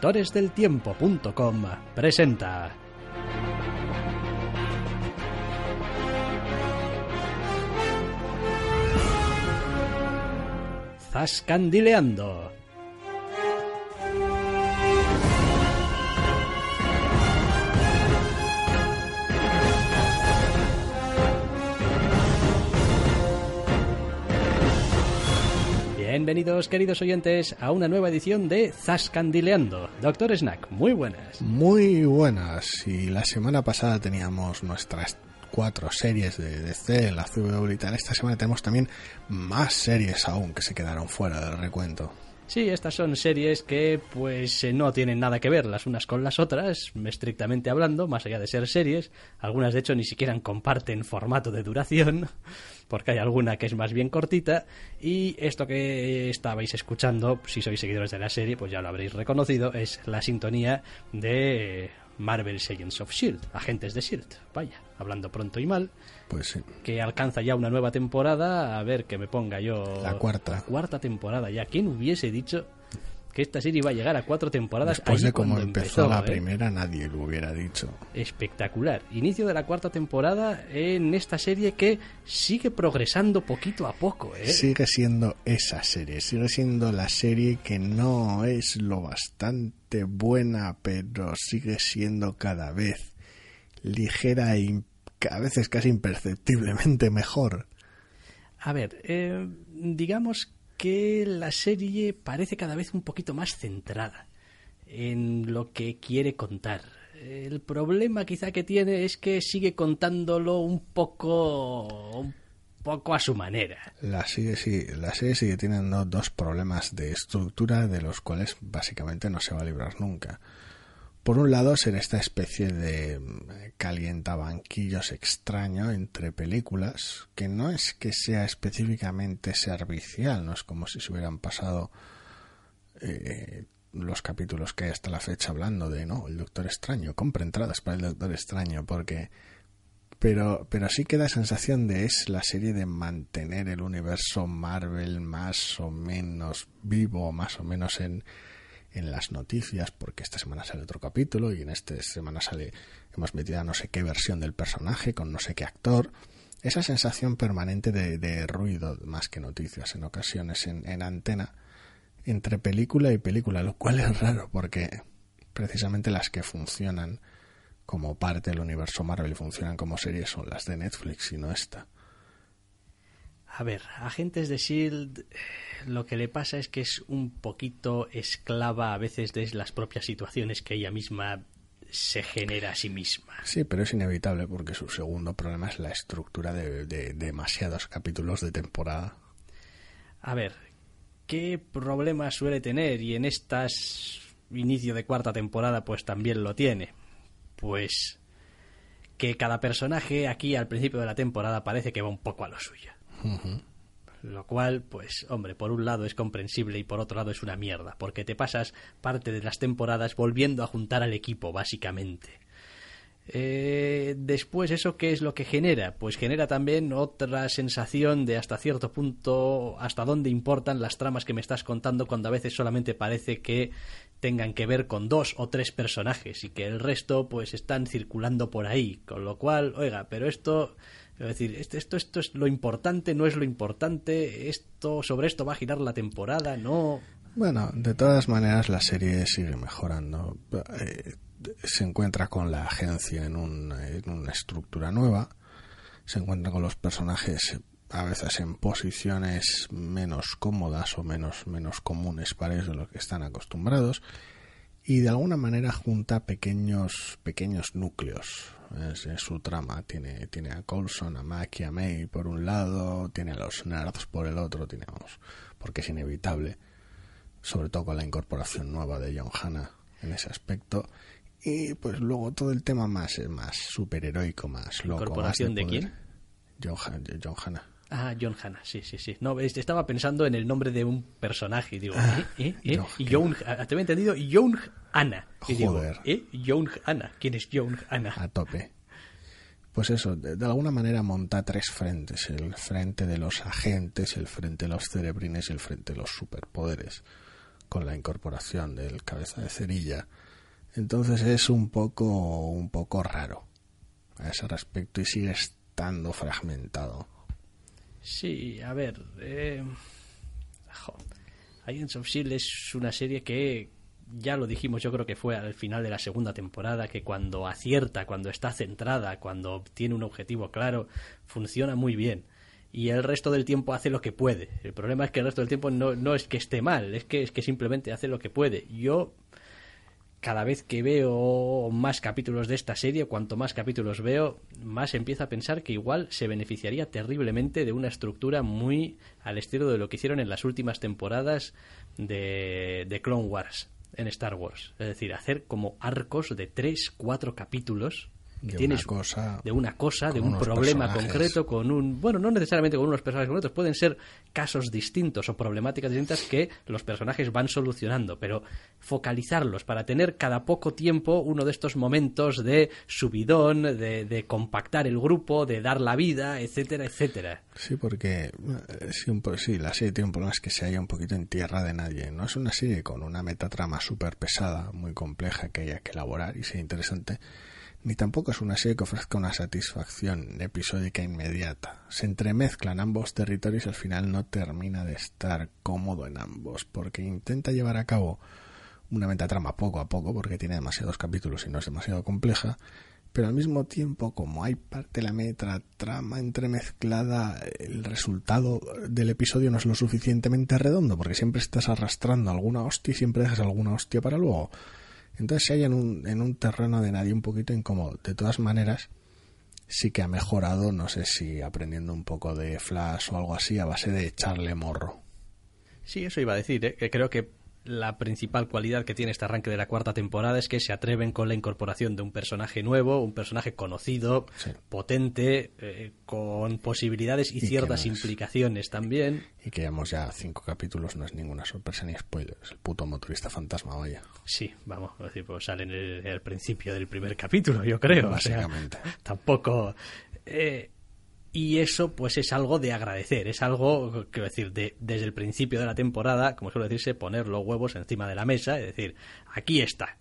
doctoresdeltiempo.com presenta Zascandileando. Bienvenidos, queridos oyentes, a una nueva edición de Zascandileando. Doctor Snack, muy buenas. Muy buenas. Y la semana pasada teníamos nuestras cuatro series de DC, la CW y tal. Esta semana tenemos también más series aún que se quedaron fuera del recuento. Sí, estas son series que pues eh, no tienen nada que ver las unas con las otras, estrictamente hablando, más allá de ser series. Algunas de hecho ni siquiera comparten formato de duración, porque hay alguna que es más bien cortita. Y esto que estabais escuchando, si sois seguidores de la serie, pues ya lo habréis reconocido, es la sintonía de Marvel Agents of Shield, agentes de Shield. Vaya, hablando pronto y mal. Pues sí. Que alcanza ya una nueva temporada. A ver que me ponga yo. La cuarta. La cuarta temporada ya. ¿Quién hubiese dicho que esta serie iba a llegar a cuatro temporadas. Después de cómo empezó, la ¿eh? primera, nadie lo hubiera dicho. Espectacular. Inicio de la cuarta temporada en esta serie que sigue progresando poquito a poco. ¿eh? Sigue siendo esa serie, sigue siendo la serie que no es lo bastante buena, pero sigue siendo cada vez ligera e a veces casi imperceptiblemente mejor. A ver, eh, digamos que la serie parece cada vez un poquito más centrada en lo que quiere contar. El problema quizá que tiene es que sigue contándolo un poco un poco a su manera. La serie, sí, la serie sigue teniendo dos problemas de estructura de los cuales básicamente no se va a librar nunca. Por un lado, ser esta especie de calientabanquillos extraño entre películas, que no es que sea específicamente servicial, no es como si se hubieran pasado eh, los capítulos que hay hasta la fecha hablando de, no, el Doctor Extraño, compra entradas para el Doctor Extraño, porque... Pero, pero sí que da sensación de es la serie de mantener el universo Marvel más o menos vivo, más o menos en, en las noticias, porque esta semana sale otro capítulo y en esta semana sale, hemos metido a no sé qué versión del personaje con no sé qué actor. Esa sensación permanente de, de ruido más que noticias en ocasiones en, en antena entre película y película, lo cual es raro porque precisamente las que funcionan como parte del universo Marvel y funcionan como series son las de Netflix y no esta. A ver, Agentes de Shield lo que le pasa es que es un poquito esclava a veces de las propias situaciones que ella misma se genera a sí misma. Sí, pero es inevitable porque su segundo problema es la estructura de, de demasiados capítulos de temporada. A ver, ¿qué problema suele tener? Y en estas inicio de cuarta temporada pues también lo tiene. Pues que cada personaje aquí al principio de la temporada parece que va un poco a lo suyo. Lo cual, pues, hombre, por un lado es comprensible y por otro lado es una mierda, porque te pasas parte de las temporadas volviendo a juntar al equipo, básicamente. Eh, después, ¿eso qué es lo que genera? Pues genera también otra sensación de hasta cierto punto hasta dónde importan las tramas que me estás contando cuando a veces solamente parece que tengan que ver con dos o tres personajes y que el resto pues están circulando por ahí. Con lo cual, oiga, pero esto es decir, esto, esto, esto es lo importante, no es lo importante, esto, sobre esto va a girar la temporada, no. Bueno, de todas maneras la serie sigue mejorando. Eh, se encuentra con la agencia en, un, en una estructura nueva, se encuentra con los personajes a veces en posiciones menos cómodas o menos, menos comunes para ellos de lo que están acostumbrados y de alguna manera junta pequeños pequeños núcleos es, su trama tiene tiene a Coulson a Mac y a May por un lado tiene a los nerds por el otro tiene porque es inevitable sobre todo con la incorporación nueva de John Hanna en ese aspecto y pues luego todo el tema más más superheroico más loco incorporación de, quién John, John Hanna Ah, John Hanna, sí, sí, sí. No, estaba pensando en el nombre de un personaje y digo, ah, ¿eh? ¿eh? ¿eh? John, ah, te había entendido, John Y digo, ¿eh? John Hanna. ¿Quién es John Hanna? A tope. Pues eso, de, alguna manera monta tres frentes. El frente de los agentes, el frente de los cerebrines y el frente de los superpoderes. Con la incorporación del cabeza de cerilla. Entonces es un poco, un poco raro a ese respecto y sigue estando fragmentado Sí, a ver. Eh, Agents of Shield es una serie que ya lo dijimos, yo creo que fue al final de la segunda temporada, que cuando acierta, cuando está centrada, cuando tiene un objetivo claro, funciona muy bien. Y el resto del tiempo hace lo que puede. El problema es que el resto del tiempo no, no es que esté mal, es que, es que simplemente hace lo que puede. Yo cada vez que veo más capítulos de esta serie, cuanto más capítulos veo, más empiezo a pensar que igual se beneficiaría terriblemente de una estructura muy al estilo de lo que hicieron en las últimas temporadas de, de Clone Wars en Star Wars. Es decir, hacer como arcos de tres, cuatro capítulos de tienes una cosa, de una cosa, de un problema concreto, con un, bueno, no necesariamente con unos personajes concretos, pueden ser casos distintos o problemáticas distintas que los personajes van solucionando, pero focalizarlos para tener cada poco tiempo uno de estos momentos de subidón, de, de compactar el grupo, de dar la vida, etcétera, etcétera. Sí, porque eh, sí, un, sí, la serie tiene un problema es que se haya un poquito en tierra de nadie. No es una serie con una metatrama súper pesada, muy compleja que haya que elaborar y sea interesante ni tampoco es una serie que ofrezca una satisfacción episódica inmediata. Se entremezclan ambos territorios y al final no termina de estar cómodo en ambos, porque intenta llevar a cabo una metatrama poco a poco, porque tiene demasiados capítulos y no es demasiado compleja, pero al mismo tiempo, como hay parte de la metatrama entremezclada, el resultado del episodio no es lo suficientemente redondo, porque siempre estás arrastrando alguna hostia y siempre dejas alguna hostia para luego. Entonces se halla en un, en un terreno de nadie un poquito incómodo. De todas maneras, sí que ha mejorado, no sé si aprendiendo un poco de Flash o algo así, a base de echarle morro. Sí, eso iba a decir, ¿eh? creo que la principal cualidad que tiene este arranque de la cuarta temporada es que se atreven con la incorporación de un personaje nuevo, un personaje conocido, potente, eh, con posibilidades y, ciertas implicaciones también. Y que llevamos ya cinco capítulos, no es ninguna sorpresa ni spoiler, es el puto motorista fantasma, vaya. Sí, vamos, decir, pues sale en el, principio del primer capítulo, yo creo. Básicamente. tampoco... Eh, y eso pues es algo de agradecer, es algo, quiero decir, de, desde el principio de la temporada, como suele decirse, poner los huevos encima de la mesa, es decir, aquí está.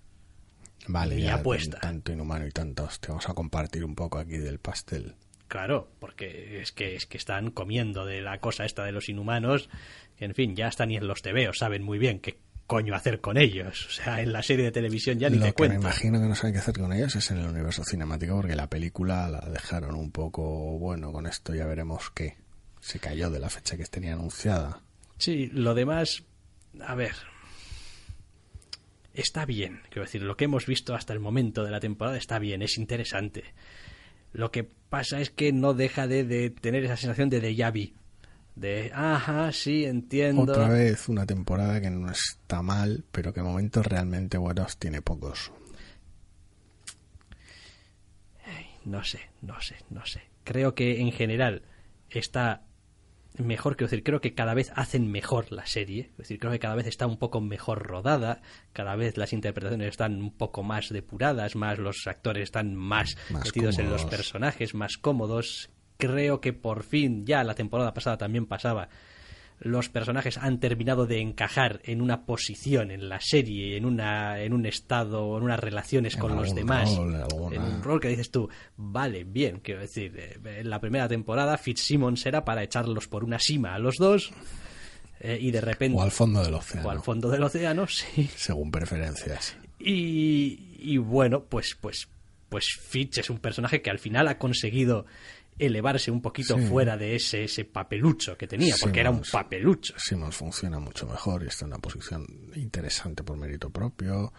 Vale, mi apuesta. Tanto inhumano y tantos, te vamos a compartir un poco aquí del pastel. Claro, porque es que, es que están comiendo de la cosa esta de los inhumanos, que en fin, ya están y en los tebeos, saben muy bien que coño hacer con ellos. O sea, en la serie de televisión ya ni Lo te cuento. me imagino que no saben qué hacer con ellos es en el universo cinemático porque la película la dejaron un poco, bueno, con esto ya veremos qué. Se cayó de la fecha que tenía anunciada. Sí, lo demás, a ver, está bien. Quiero decir, lo que hemos visto hasta el momento de la temporada está bien, es interesante. Lo que pasa es que no deja de, de tener esa sensación de déjà vu de, ajá, sí, entiendo. Otra vez una temporada que no está mal, pero que momentos realmente buenos tiene pocos. no sé, no sé, no sé. Creo que en general está mejor, quiero decir, creo que cada vez hacen mejor la serie, es decir, creo que cada vez está un poco mejor rodada, cada vez las interpretaciones están un poco más depuradas, más los actores están más, metidos en los personajes, más cómodos, creo que por fin, ya la temporada pasada también pasaba, los personajes han terminado de encajar en una posición en la serie, en una en un estado, en unas relaciones con los demás, en un rol que dices tú, vale, bien, quiero decir, eh, en la primera temporada Fitzsimmons era para echarlos por una cima a los dos eh, y de repente o al fondo del océano, o al fondo del océano, sí, según preferencias. Y, y bueno, pues pues pues Fitch es un personaje que al final ha conseguido elevarse un poquito fuera de ese, ese papelucho que tenía, porque era un papelucho. Simmons funciona mucho mejor y está en una posición interesante por mérito propio.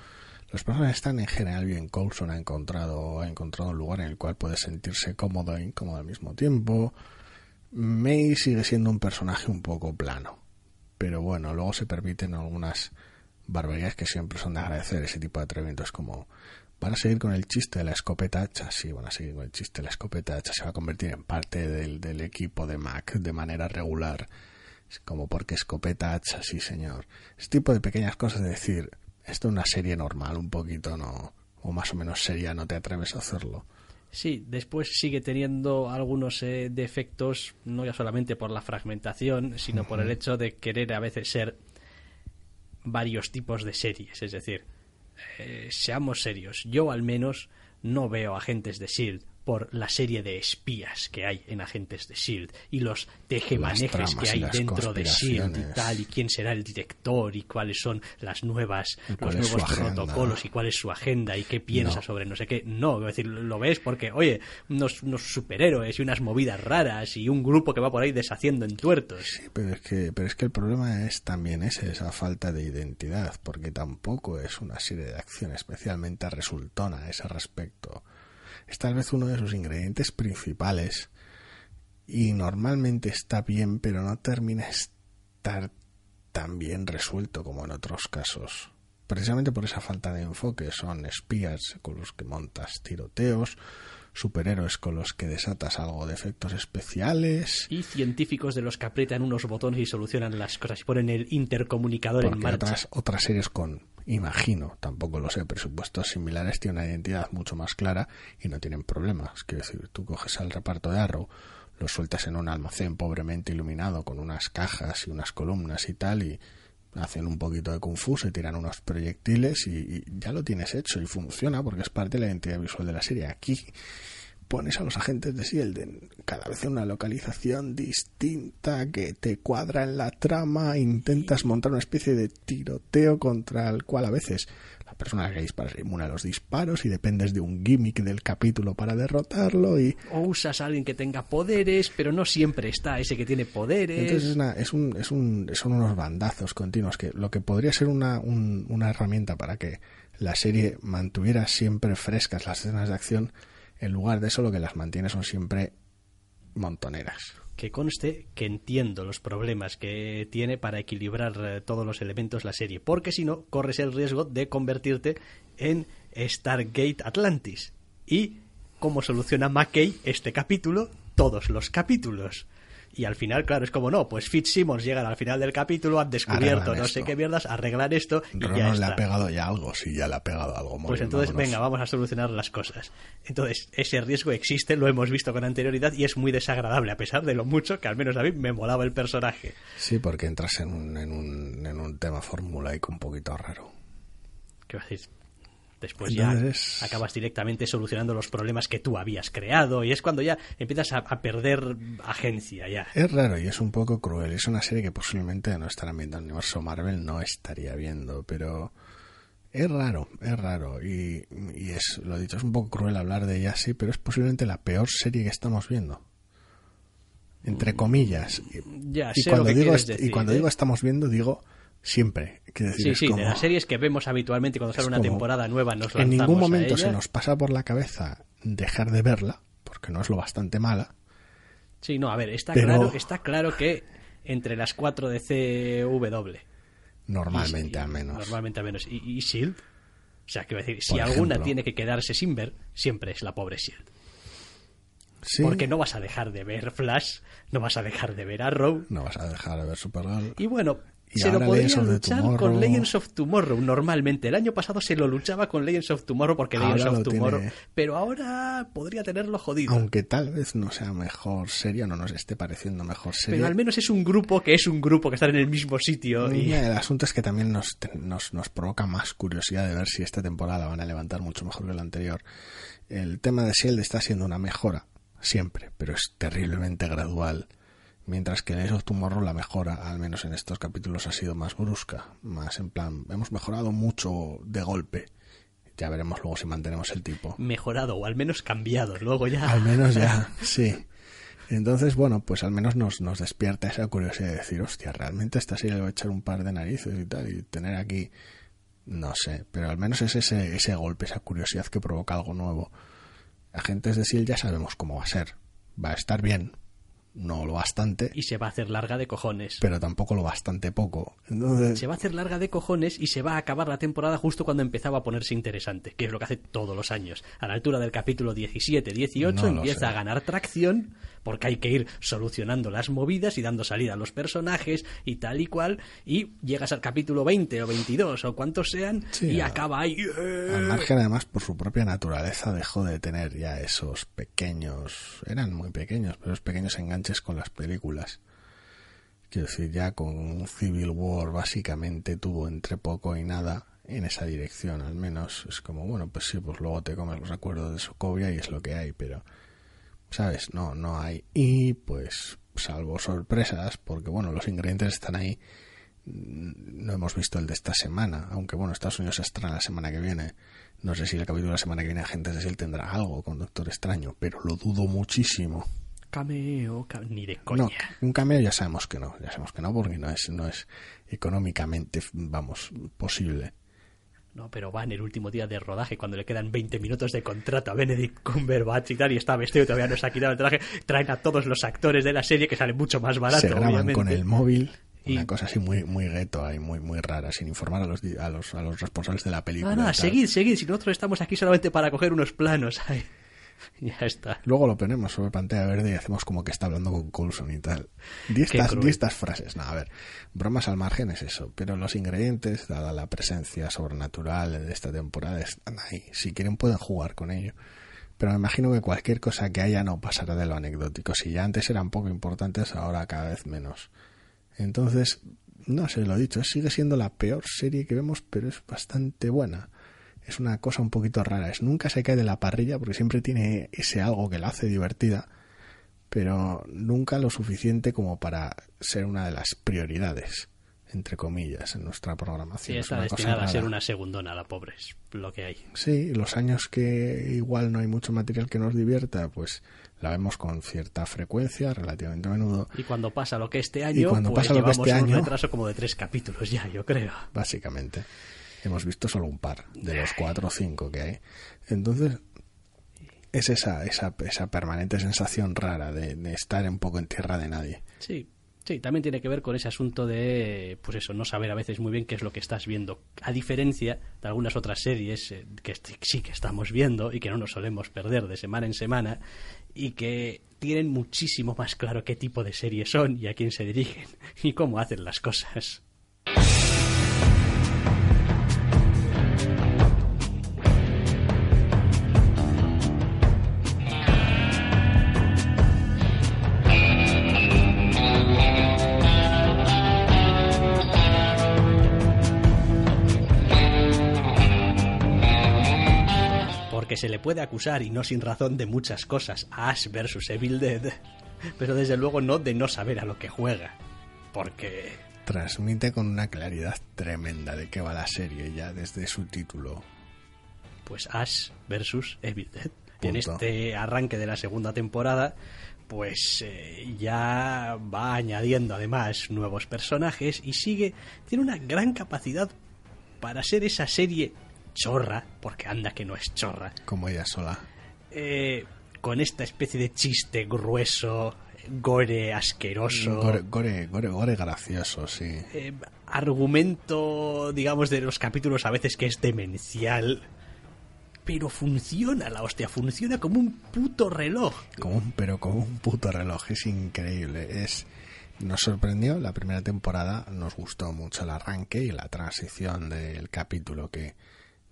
Los personajes están en general bien. Coulson ha encontrado, ha encontrado un lugar en el cual puede sentirse cómodo e incómodo al mismo tiempo. May sigue siendo un personaje un poco plano. Pero bueno, luego se permiten algunas barbaridades que siempre son de agradecer. Ese tipo de atrevimientos como van a seguir con el chiste de la escopeta hacha. Sí, van a seguir con el chiste de la escopeta hacha. Se va a convertir en parte del, del equipo de Mac de manera regular. Como porque escopeta hacha, sí señor. Ese tipo de pequeñas cosas de decir, esto es una serie normal, un poquito, ¿no? O más o menos seria, no te atreves a hacerlo. Sí, después sigue teniendo algunos eh, defectos, no ya solamente por la fragmentación, sino por el hecho de querer a veces ser varios tipos de series. Es decir, eh, seamos serios, yo al menos no veo agentes de SHIELD por la serie de espías que hay en Agentes de S.H.I.E.L.D. y los tejemanejes que hay dentro de S.H.I.E.L.D. y tal, y quién será el director y cuáles son las nuevas, los nuevos protocolos y cuál es su agenda y qué piensa sobre no sé qué. No, es decir, lo ves porque, oye, unos, unos, superhéroes y unas movidas raras y un grupo que va por ahí deshaciendo en tuertos. Sí, pero es que, pero es que el problema es también ese, esa falta de identidad, porque tampoco es una serie de acción especialmente resultona a ese respecto es tal vez uno de sus ingredientes principales y normalmente está bien, pero no termina estar tan bien resuelto como en otros casos. Precisamente por esa falta de enfoque son espías con los que montas tiroteos, superhéroes con los que desatas algo de efectos especiales. Y científicos de los que aprietan unos botones y solucionan las cosas y ponen el intercomunicador en marcha. Otras, otras series con, imagino, tampoco lo sé, presupuestos similares tienen una identidad mucho más clara y no tienen problemas. Quiero decir, tú coges al reparto de Arrow, lo sueltas en un almacén pobremente iluminado con unas cajas y unas columnas y tal y hacen un poquito de kung fu, se tiran unos proyectiles y, ya lo tienes hecho y funciona porque es parte de la identidad visual de la serie. Aquí pones a los agentes de Shield cada vez en una localización distinta que te cuadra en la trama, intentas montar una especie de tiroteo contra el cual a veces la persona que dispara es inmune a los disparos y dependes de un gimmick del capítulo para derrotarlo y... O usas a alguien que tenga poderes, pero no siempre está ese que tiene poderes. Entonces es, una, es, un, es un, son unos bandazos continuos que lo que podría ser una, una herramienta para que la serie mantuviera siempre frescas las escenas de acción, en lugar de eso lo que las mantiene son siempre montoneras que conste que entiendo los problemas que tiene para equilibrar eh, todos los elementos la serie, porque si no, corres el riesgo de convertirte en Stargate Atlantis. ¿Y cómo soluciona McKay este capítulo? Todos los capítulos. Y al final, claro, es como no, pues Fitzsimmons llegan al final del capítulo, han descubierto no sé qué mierdas, arreglar esto y ya le ha pegado ya algo, sí, ya le ha pegado algo. pues entonces, venga, vamos a solucionar las cosas. Entonces, ese riesgo existe, lo hemos visto con anterioridad y es muy desagradable, a pesar de lo mucho que al menos a mí me molaba el personaje. Sí, porque entras en un, en un, en un tema formulaico un poquito raro. ¿Qué vas a decir? Después ya acabas directamente solucionando los problemas que tú habías creado y es cuando ya empiezas a, perder agencia ya. Es raro y es un poco cruel. Es una serie que posiblemente no estará viendo el universo Marvel, no estaría viendo, pero es raro, es raro y, y es, lo dicho, es un poco cruel hablar de ella así, pero es posiblemente la peor serie que estamos viendo entre comillas. Ya, y, cuando digo, y cuando digo estamos viendo, digo siempre. Decir, sí, sí, de las series que vemos habitualmente cuando sale una temporada nueva nos En ningún momento se nos pasa por la cabeza dejar de verla, porque no es lo bastante mala. Sí, no, a ver, está, claro, está claro que entre las cuatro de CW. Normalmente al menos. Normalmente al menos. ¿Y, Shield? O sea, quiero decir, si alguna tiene que quedarse sin ver, siempre es la pobre Shield. ¿Sí? Porque no vas a dejar de ver Flash, no vas a dejar de ver Arrow. No vas a dejar de ver Supergirl. Y bueno, se lo podría luchar con Legends of Tomorrow normalmente. El año pasado se lo luchaba con Legends of Tomorrow porque Legends of Tomorrow. Pero ahora podría tenerlo jodido. Aunque tal vez no sea mejor serie, no nos esté pareciendo mejor serie. Pero al menos es un grupo que es un grupo que está en el mismo sitio. Y... El asunto es que también nos, nos, nos provoca más curiosidad de ver si esta temporada van a levantar mucho mejor que la anterior. El tema de Shield está siendo una mejora, siempre, pero es terriblemente gradual Mientras que en esos Tomorrow la mejora, al menos en estos capítulos, ha sido más brusca, más en plan, hemos mejorado mucho de golpe. Ya veremos luego si mantenemos el tipo. Mejorado o al menos cambiado, luego ya. Al menos ya, sí. Entonces, bueno, pues al menos nos, nos despierta esa curiosidad de decir, hostia, realmente esta serie le va a echar un par de narices y tal, y tener aquí No sé, pero al menos es ese, ese golpe, esa curiosidad que provoca algo nuevo. Agentes de SEAL ya sabemos cómo va a ser. Va a estar bien, no lo bastante. Y se va a hacer larga de cojones. Pero tampoco lo bastante poco. Entonces... Se va a hacer larga de cojones y se va a acabar la temporada justo cuando empezaba a ponerse interesante, que es lo que hace todos los años. A la altura del capítulo 17, 18 empieza a ganar tracción porque hay que ir solucionando las movidas y dando salida a los personajes y tal y cual, y llegas al capítulo 20 o 22 o cuantos sean y acaba ahí. Al margen además por su propia naturaleza dejó de tener ya esos pequeños, eran muy pequeños, pero esos pequeños enganches con las películas. Quiero decir, ya con Civil War básicamente tuvo entre poco y nada en esa dirección, al menos. Es como, bueno, pues sí, pues luego te comes los recuerdos de Sokovia y es lo que hay, pero ¿sabes? No, no hay. Y pues, salvo sorpresas, porque bueno, los ingredientes están ahí. No hemos visto el de esta semana, aunque bueno, Estados Unidos estrena la semana que viene. No sé si el capítulo de la semana que viene Agentes de él tendrá algo con Doctor Extraño, pero lo dudo muchísimo. Cameo, ni de coña. No, un cameo ya sabemos que no, ya sabemos que no, porque no es, no es económicamente, vamos, posible. No, pero va en el último día de rodaje, cuando le quedan 20 minutos de contrato a Benedict Cumberbatch y tal, y está vestido y todavía no se ha quitado el traje. Traen a todos los actores de la serie que sale mucho más barato. Se graban con el móvil. Una cosa así muy muy gueto ahí, muy muy rara, sin informar a los, a los, a los responsables de la película. No, no, seguid, seguid, si nosotros estamos aquí solamente para coger unos planos. Ay. ya está. Luego lo ponemos sobre pantalla verde y hacemos como que está hablando con Coulson y tal. Di estas, di estas frases. No, a ver, bromas al margen es eso, pero los ingredientes, dada la presencia sobrenatural de esta temporada, están ahí. Si quieren pueden jugar con ello. Pero me imagino que cualquier cosa que haya no pasará de lo anecdótico. Si ya antes eran poco importantes, ahora cada vez menos. Entonces, no sé, lo he dicho, sigue siendo la peor serie que vemos, pero es bastante buena es una cosa un poquito rara. Es nunca se cae de la parrilla porque siempre tiene ese algo que la hace divertida, pero nunca lo suficiente como para ser una de las prioridades entre comillas, en nuestra programación. Sí, está destinada a ser una segundona, la pobre, es lo que hay. Sí, los años que igual no hay mucho material que nos divierta, pues la vemos con cierta frecuencia, relativamente a menudo. Y cuando pasa lo que este año, cuando pues pasa lo que este un año, retraso como de tres capítulos ya, yo creo. Básicamente hemos visto solo un par de los cuatro o cinco que hay. Entonces, es esa, esa, esa permanente sensación rara de, estar un poco en tierra de nadie. Sí, Sí, también tiene que ver con ese asunto de, pues eso, no saber a veces muy bien qué es lo que estás viendo. A diferencia de algunas otras series eh, que sí que estamos viendo y que no nos solemos perder de semana en semana y que tienen muchísimo más claro qué tipo de series son y a quién se dirigen y cómo hacen las cosas. Se le puede acusar, y no sin razón, de muchas cosas a Ash versus Evil Dead, pero desde luego no de no saber a lo que juega. Porque... Transmite con una claridad tremenda de qué va la serie ya desde su título. Pues Ash versus Evil Dead. En este arranque de la segunda temporada, pues eh, ya va añadiendo además nuevos personajes y sigue, tiene una gran capacidad para ser esa serie chorra, porque anda que no es chorra. Como ella sola. Eh, con esta especie de chiste grueso, gore asqueroso. Gore, gore, gore, gracioso, sí. Eh, argumento, digamos, de los capítulos a veces que es demencial. Pero funciona la hostia, funciona como un puto reloj. Como un, pero como un puto reloj, es increíble. Es, nos sorprendió la primera temporada, nos gustó mucho el arranque y la transición del capítulo que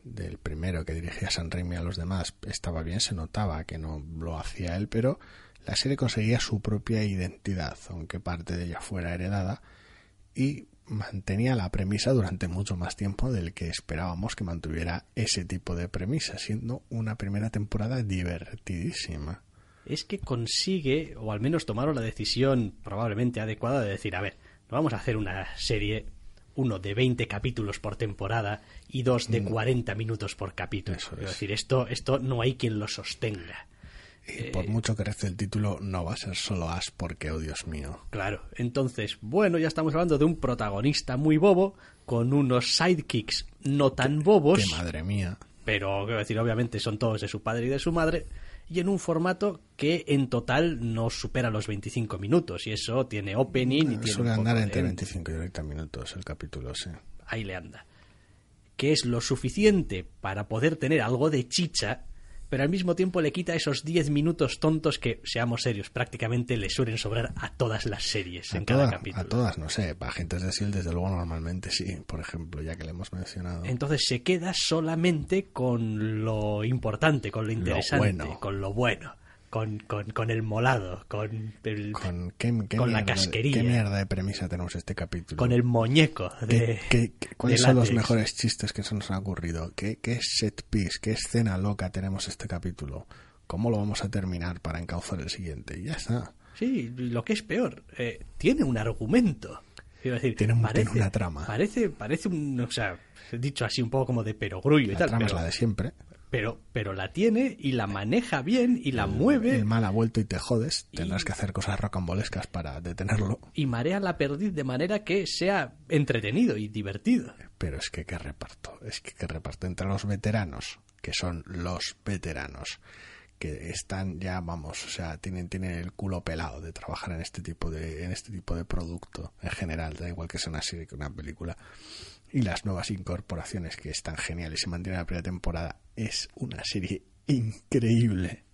del primero que dirigía San Raimi a los demás estaba bien, se notaba que no lo hacía él, pero la serie conseguía su propia identidad, aunque parte de ella fuera heredada, y mantenía la premisa durante mucho más tiempo del que esperábamos que mantuviera ese tipo de premisa, siendo una primera temporada divertidísima. Es que consigue, o al menos tomaron la decisión probablemente adecuada de decir, a ver, no vamos a hacer una serie uno de 20 capítulos por temporada y dos de 40 mm. minutos por capítulo. es. decir, esto, esto no hay quien lo sostenga. Y por mucho que rece el título, no va a ser solo As porque, oh Dios mío. Claro, entonces, bueno, ya estamos hablando de un protagonista muy bobo con unos sidekicks no tan bobos. Que madre mía. Pero, quiero decir, obviamente son todos de su padre y de su madre. Y en un formato que en total no supera los 25 minutos. Y eso tiene opening y tiene. Suele un andar entre de- 25 y 30 minutos el capítulo, sí. ahí le anda. Que es lo suficiente para poder tener algo de chicha, pero al mismo tiempo le quita esos 10 minutos tontos que, seamos serios, prácticamente le suelen sobrar a todas las series A, en cada capítulo. a todas, no sé, para agentes de SEAL desde luego normalmente sí, por ejemplo, ya que le hemos mencionado. Entonces se queda solamente con lo importante, con lo interesante, bueno. con lo bueno, con, con, con el molado, con el, Con, ¿qué, qué con la mierda, casquería. ¿Qué mierda de premisa tenemos este capítulo? con el muñeco ¿Qué- de, qué- ¿Cuáles de son los mejores chistes que se nos han ocurrido? ¿Qué, ¿Qué set piece, qué escena loca tenemos este capítulo? ¿Cómo lo vamos a terminar para encauzar el siguiente? Y ya está. Sí, y lo que es peor, eh, tiene un argumento. Decir, Tiene un- parece, tiene una trama. Parece, parece un, o sea, dicho así un poco como de perogrullo y La tal, trama pero, es la de siempre. Pero, pero la tiene y la maneja bien y la mueve El mal ha vuelto y te jodes. Tendrás que hacer cosas rocambolescas para detenerlo. y marea la perdiz de manera que sea entretenido y divertido. Pero es que qué reparto. Es que qué reparto entre los veteranos, que son los veteranos, que están ya, vamos, o sea, tienen, tienen el culo pelado de trabajar en este tipo de, en este tipo de producto en general, da igual que sea una serie que una película. Y las nuevas incorporaciones que están geniales y mantienen en la primera temporada. Es una serie increíble.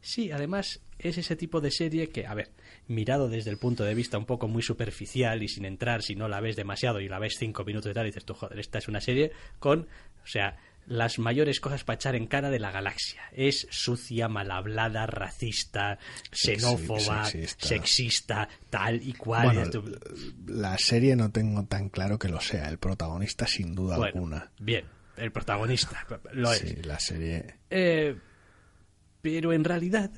Sí, además es ese tipo de serie que, a ver, mirado desde el punto de vista un poco muy superficial y sin entrar, si no la ves demasiado y la ves cinco minutos y tal, y dices tú, joder, esta es una serie con, o sea, las mayores cosas para echar en cara de la galaxia. Es sucia, mal hablada, racista, xenófoba, sexista. sexista, tal y cual. Bueno, esto- la serie no tengo tan claro que lo sea. El protagonista, sin duda bueno, alguna. bien, el protagonista lo es. Sí, la serie. Eh, pero en realidad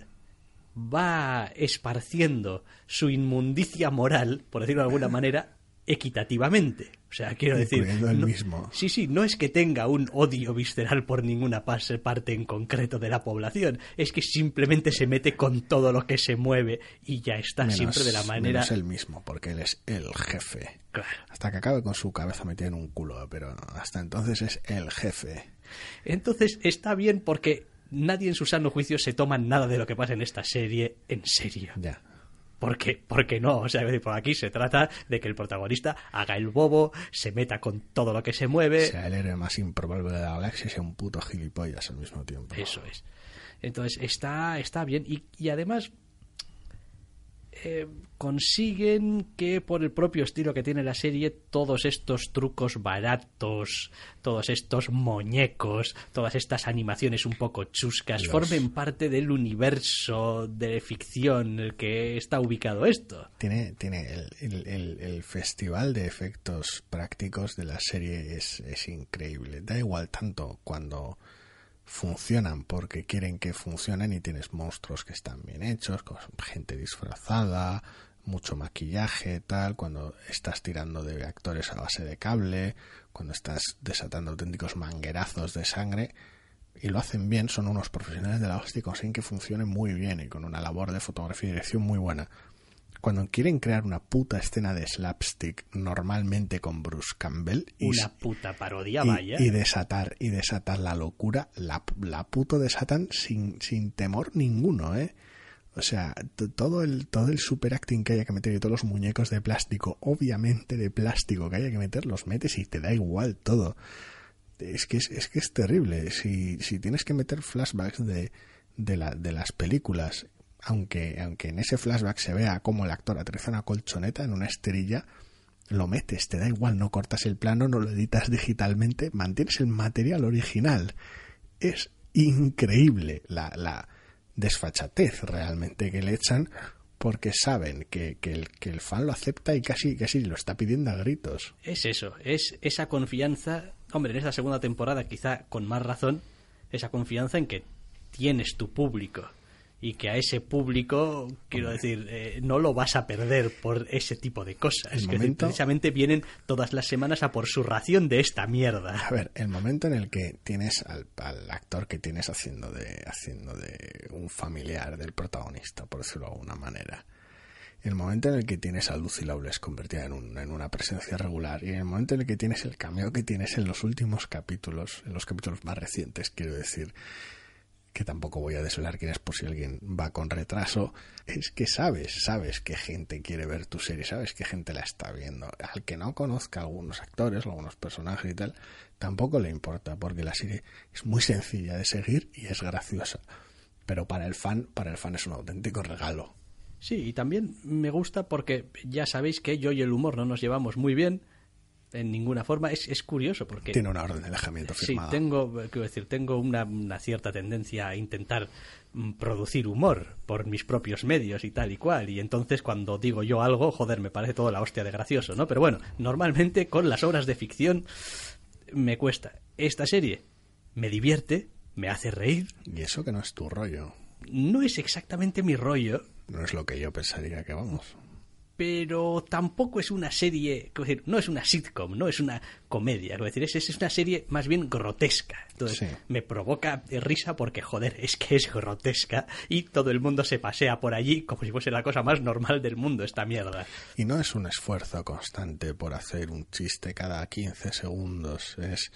va esparciendo su inmundicia moral, por decirlo de alguna manera, equitativamente. O sea, quiero decir... Él no- mismo. Sí, sí, no es que tenga un odio visceral por ninguna parte en concreto de la población, es que simplemente se mete con todo lo que se mueve y ya está, menos- siempre de la manera... menos él mismo, porque él es el jefe. Claro. Hasta que acabe con su cabeza metida en un culo, pero hasta entonces es el jefe. Entonces está bien porque nadie en su sano juicio se toma nada de lo que pasa en esta serie en serio. Ya. Porque, porque no, o sea, por aquí se trata de que el protagonista haga el bobo, se meta con todo lo que se mueve. Sea el héroe más improbable de la galaxia y sea un puto gilipollas al mismo tiempo. Eso es. Entonces está, está bien y, y además eh, consiguen que por el propio estilo que tiene la serie todos estos trucos baratos, todos estos muñecos, todas estas animaciones un poco chuscas formen parte del universo de ficción en el que está ubicado esto. Tiene, tiene el, el- el- el festival de efectos prácticos de la serie es, es increíble. Da igual tanto cuando funcionan porque quieren que funcionen y tienes monstruos que están bien hechos, con gente disfrazada, mucho maquillaje, tal, cuando estás tirando de actores a base de cable, cuando estás desatando auténticos manguerazos de sangre, y lo hacen bien, son unos profesionales de la hostia y consiguen que funcione muy bien y con una labor de fotografía y dirección muy buena. Cuando quieren crear una puta escena de slapstick normalmente con Bruce Campbell y, Una puta parodia, y- vaya. y desatar y desatar la locura, la, la puto desatan sin, sin temor ninguno, ¿eh? O sea, todo el, todo el superacting que haya que meter y todos los muñecos de plástico, obviamente de plástico que haya que meter, los metes y te da igual todo. Es que es, es que es terrible. Si, si tienes que meter flashbacks de, de, la, de las películas, aunque, aunque en ese flashback se vea cómo el actor aterriza una colchoneta en una esterilla, lo metes, te da igual, no cortas el plano, no lo editas digitalmente, mantienes el material original. Es increíble la, la desfachatez realmente que le echan porque saben que, que el, que el fan lo acepta y casi, casi lo está pidiendo a gritos. Es eso, es esa confianza, hombre, en esta segunda temporada quizá con más razón, esa confianza en que tienes tu público y que a ese público, quiero decir, eh, no lo vas a perder por ese tipo de cosas. Es que precisamente vienen todas las semanas a por su ración de esta mierda. A ver, el momento en el que tienes al, actor que tienes haciendo de, haciendo de un familiar del protagonista, por decirlo de alguna manera, el momento en el que tienes a Lucy Lawless convertida en, en, una presencia regular y en el momento en el que tienes el cameo que tienes en los últimos capítulos, en los capítulos más recientes, quiero decir, que tampoco voy a desvelar quién es por si alguien va con retraso, es que sabes, sabes que gente quiere ver tu serie, sabes que gente la está viendo. Al que no conozca algunos actores, algunos personajes y tal, tampoco le importa, porque la serie es muy sencilla de seguir y es graciosa. Pero para el fan, para el fan es un auténtico regalo. Sí, y también me gusta porque ya sabéis que yo y el humor no nos llevamos muy bien, en ninguna forma. Es, es curioso porque... Tiene una orden de alejamiento firmada. Sí, tengo, quiero decir, tengo una, cierta tendencia a intentar mm, producir humor por mis propios medios y tal y cual. Y entonces cuando digo yo algo, joder, me parece toda la hostia de gracioso, ¿no? Pero bueno, normalmente con las obras de ficción me cuesta. Esta serie me divierte, me hace reír. Y eso que no es tu rollo. No es exactamente mi rollo. No es lo que yo pensaría que vamos pero tampoco es una serie, decir, no es una sitcom, no es una comedia, es decir, es, una serie más bien grotesca. Entonces me provoca risa porque, joder, es que es grotesca y todo el mundo se pasea por allí como si fuese la cosa más normal del mundo esta mierda. Y no es un esfuerzo constante por hacer un chiste cada 15 segundos, es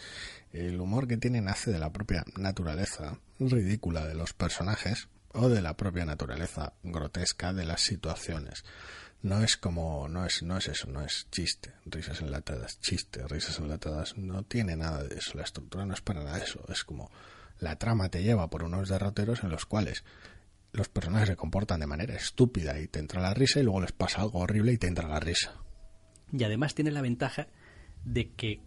el humor que tiene nace de la propia naturaleza ridícula de los personajes o de la propia naturaleza grotesca de las situaciones no es como, no es, no es eso, no es chiste, risas enlatadas, chiste, risas enlatadas, no tiene nada de eso, la estructura no es para nada de eso, es como la trama te lleva por unos derroteros en los cuales los personajes se comportan de manera estúpida y te entra la risa y luego les pasa algo horrible y te entra la risa. Y además tiene la ventaja de que